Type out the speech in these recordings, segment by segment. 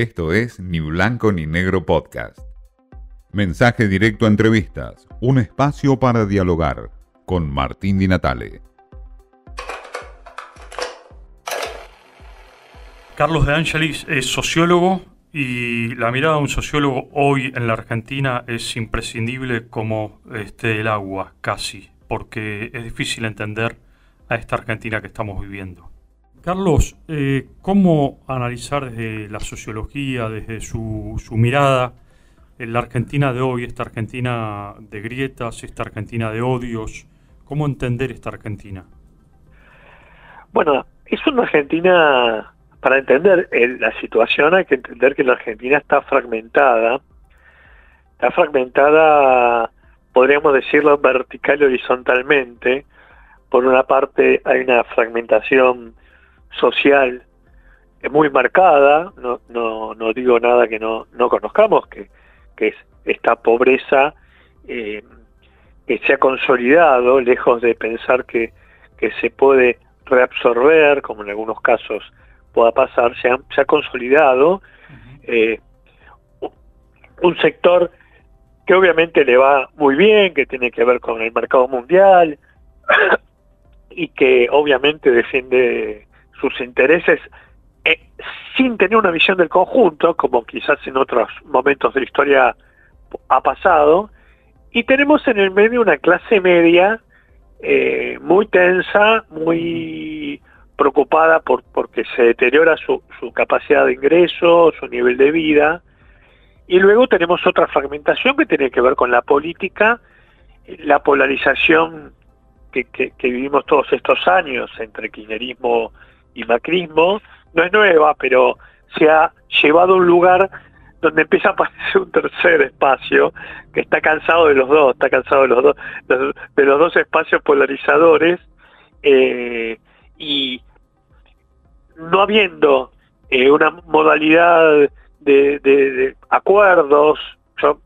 Esto es Ni Blanco ni Negro Podcast. Mensaje directo a entrevistas, un espacio para dialogar con Martín Di Natale. Carlos de Angelis es sociólogo y la mirada de un sociólogo hoy en la Argentina es imprescindible como este, el agua, casi, porque es difícil entender a esta Argentina que estamos viviendo. Carlos, eh, ¿cómo analizar desde la sociología, desde su, su mirada, en la Argentina de hoy, esta Argentina de grietas, esta Argentina de odios? ¿Cómo entender esta Argentina? Bueno, es una Argentina para entender la situación hay que entender que la Argentina está fragmentada, está fragmentada, podríamos decirlo, vertical y horizontalmente. Por una parte hay una fragmentación social muy marcada, no, no, no digo nada que no, no conozcamos, que, que es esta pobreza eh, que se ha consolidado, lejos de pensar que, que se puede reabsorber, como en algunos casos pueda pasar, se ha, se ha consolidado eh, un sector que obviamente le va muy bien, que tiene que ver con el mercado mundial y que obviamente defiende sus intereses eh, sin tener una visión del conjunto, como quizás en otros momentos de la historia ha pasado, y tenemos en el medio una clase media eh, muy tensa, muy preocupada por porque se deteriora su, capacidad de ingreso, su nivel de vida. Y luego tenemos otra fragmentación que tiene que ver con la política, la polarización que, que, vivimos todos estos años entre kirchnerismo y macrismo, no es nueva, pero se ha llevado a un lugar donde empieza a aparecer un tercer espacio que está cansado de los dos, está cansado de los dos, de los dos espacios polarizadores, eh, y no habiendo eh, una modalidad de, acuerdos, yo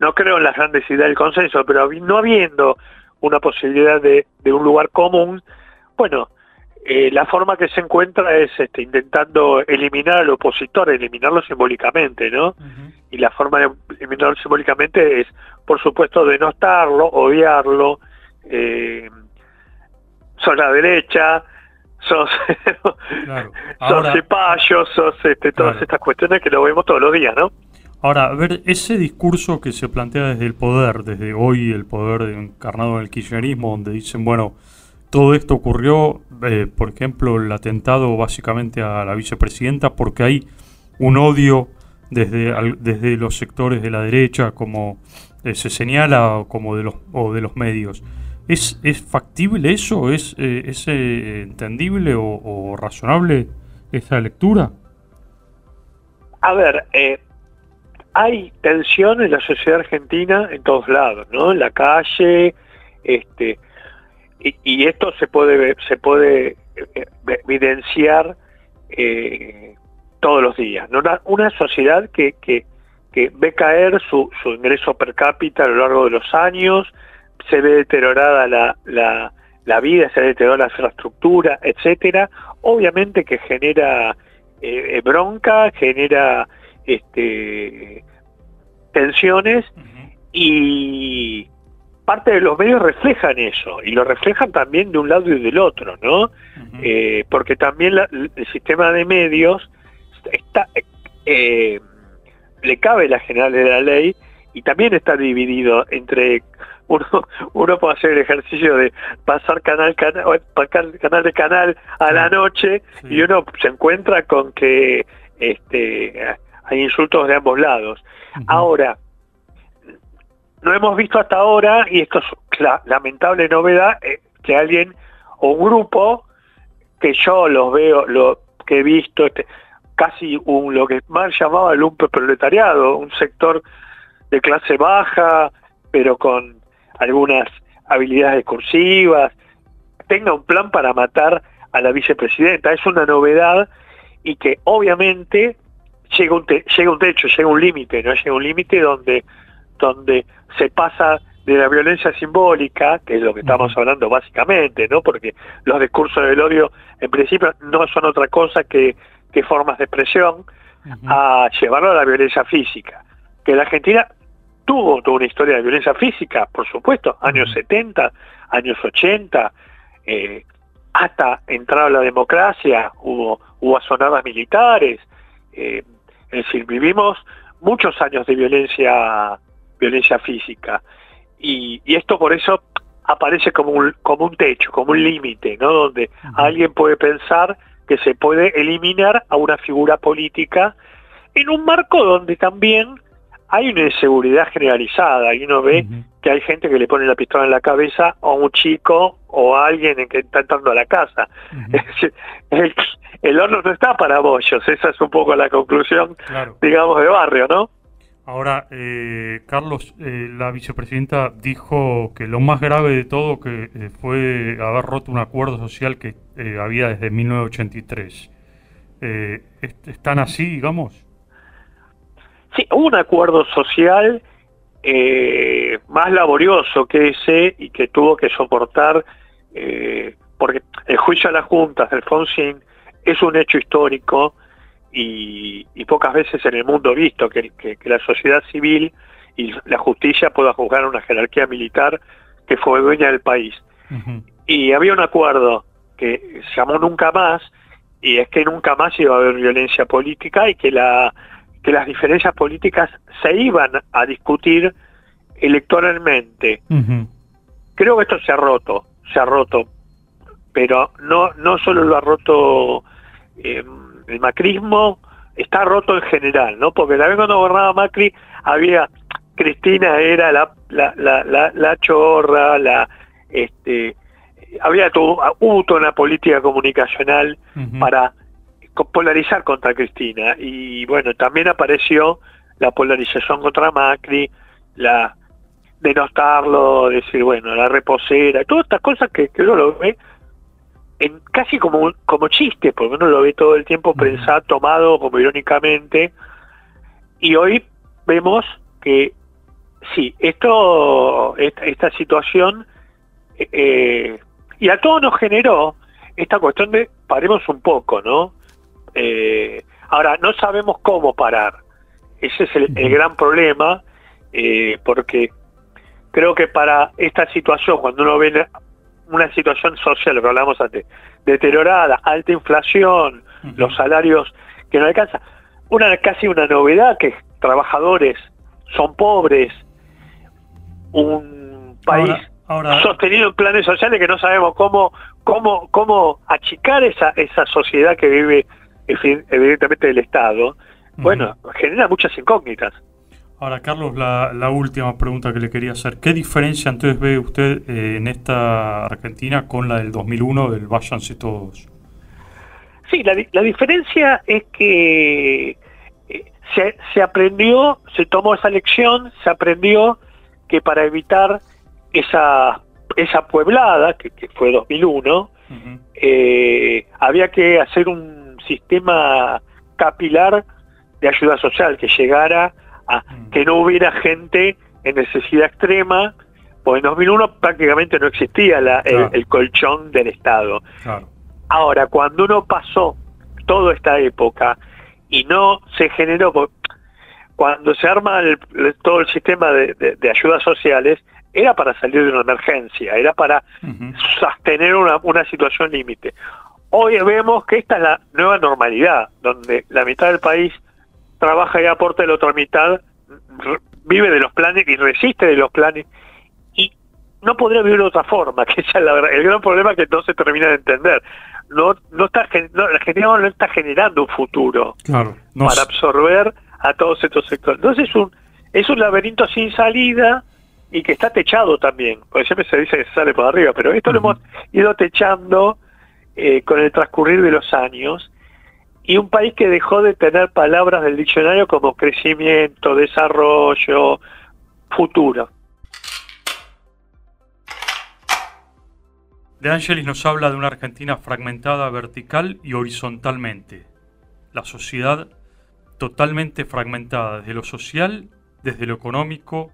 no creo en las grandes ideas del consenso, pero no habiendo una posibilidad de, un lugar común, bueno, eh, la forma que se encuentra es este, intentando eliminar al opositor, eliminarlo simbólicamente, ¿no? Y la forma de eliminarlo simbólicamente es, por supuesto, denostarlo, odiarlo, eh, son la derecha, sos, claro. sos sos este, todas estas cuestiones que lo vemos todos los días, ¿no? Ahora, a ver, ese discurso que se plantea desde el poder, desde hoy el poder encarnado en el kirchnerismo, donde dicen, bueno, todo esto ocurrió, eh, por ejemplo, el atentado básicamente a la vicepresidenta, porque hay un odio desde, desde los sectores de la derecha, como eh, se señala, como de los, o de los medios. ¿Es, es factible eso? ¿Es, eh, es eh, entendible o, razonable esta lectura? A ver, eh, hay tensión en la sociedad argentina en todos lados, ¿no? En la calle, este, y, esto se puede se puede evidenciar todos los días. ¿no? Una, sociedad que, que, que ve caer su, su ingreso per cápita a lo largo de los años, se ve deteriorada la, la, la vida, se ve deteriorada la infraestructura, etcétera, obviamente que genera eh, bronca, genera este, tensiones y parte de los medios reflejan eso y lo reflejan también de un lado y del otro, ¿no? Eh, porque también el sistema de medios está eh, le cabe la general de la ley y también está dividido entre uno, uno puede hacer el ejercicio de pasar canal, canal, canal de canal a la noche y uno se encuentra con que este, hay insultos de ambos lados. Ahora, no hemos visto hasta ahora, y esto es la lamentable novedad, eh, que alguien o un grupo que yo los veo, lo que he visto, este, casi un lo que más llamaba el lumpe proletariado, un sector de clase baja, pero con algunas habilidades discursivas, tenga un plan para matar a la vicepresidenta. Es una novedad y que obviamente llega un, llega un techo, llega un límite, ¿no? Llega un límite donde, donde se pasa de la violencia simbólica, que es lo que estamos hablando básicamente, ¿no? Porque los discursos del odio en principio no son otra cosa que, que formas de expresión, a llevarlo a la violencia física. Que la Argentina tuvo toda una historia de violencia física, por supuesto, años 70, años 80, eh, hasta entrar a la democracia, hubo, hubo asonadas militares, eh, es decir, vivimos muchos años de violencia, violencia física. Y, esto por eso aparece como un, como un techo, como un límite, ¿no? Donde alguien puede pensar que se puede eliminar a una figura política en un marco donde también hay una inseguridad generalizada y uno ve que hay gente que le pone la pistola en la cabeza a un chico o a alguien que está entrando a la casa. el, horno no está para bollos, esa es un poco la conclusión, digamos, de barrio, ¿no? Ahora, eh, Carlos, eh, la vicepresidenta dijo que lo más grave de todo que eh, fue haber roto un acuerdo social que había desde 1983. ¿Están así, digamos? Sí, hubo un acuerdo social más laborioso que ese y que tuvo que soportar, porque el juicio a las juntas del Fonsín es un hecho histórico y, pocas veces en el mundo visto que, la sociedad civil y la justicia pueda juzgar a una jerarquía militar que fue dueña del país. Y había un acuerdo que se llamó Nunca Más, y es que nunca más iba a haber violencia política y que, la, que las diferencias políticas se iban a discutir electoralmente. Creo que esto se ha roto, se ha roto, pero no, no solo lo ha roto eh, el macrismo está roto en general, ¿no? Porque también cuando gobernaba Macri había Cristina era la la, la, la, chorra, la este había todo, hubo toda una política comunicacional para polarizar contra Cristina y bueno, también apareció la polarización contra Macri, la denostarlo, decir, bueno, la reposera, todas estas cosas que, que uno lo ve en casi como, como chiste, porque uno lo ve todo el tiempo pensado, tomado como irónicamente, y hoy vemos que sí, esto, esta, situación, eh, y a todos nos generó esta cuestión de paremos un poco, ¿no? Eh, ahora, no sabemos cómo parar, ese es el, gran problema, eh, porque creo que para esta situación, cuando uno ve una situación social, lo que hablamos antes, deteriorada, alta inflación, los salarios que no alcanzan. Una casi una novedad que trabajadores son pobres, un país sostenido en planes sociales que no sabemos cómo cómo cómo achicar esa esa sociedad que vive evidentemente del Estado. Bueno, genera muchas incógnitas. Ahora, Carlos, la, última pregunta que le quería hacer. ¿Qué diferencia entonces ve usted eh, en esta Argentina con la del 2001 del Váyanse Todos? Sí, la, diferencia es que eh, se, aprendió, se tomó esa lección, se aprendió que para evitar esa, esa pueblada, que, fue 2001, eh, había que hacer un sistema capilar de ayuda social que llegara Mm. que no hubiera gente en necesidad extrema, pues en 2001 prácticamente no existía el, colchón del Estado. Ahora, cuando uno pasó toda esta época y no se generó, cuando se arma todo el sistema de, ayudas sociales, era para salir de una emergencia, era para sostener una, una situación límite. Hoy vemos que esta es la nueva normalidad, donde la mitad del país trabaja y aporta la otra mitad, vive de los planes y resiste de los planes. Y no podría vivir de otra forma, que es el gran problema que no se termina de entender. No, no está, no, la Argentina no está generando un futuro para absorber a todos estos sectores. Entonces es un, es un laberinto sin salida y que está techado también, porque siempre se dice que se sale por arriba, pero esto lo hemos ido techando eh, con el transcurrir de los años y un país que dejó de tener palabras del diccionario como crecimiento, desarrollo, futuro. De Angelis nos habla de una Argentina fragmentada vertical y horizontalmente. La sociedad totalmente fragmentada desde lo social, desde lo económico,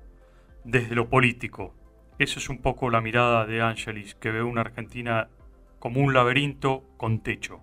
desde lo político. Esa es un poco la mirada de Angelis, que ve una Argentina como un laberinto con techo.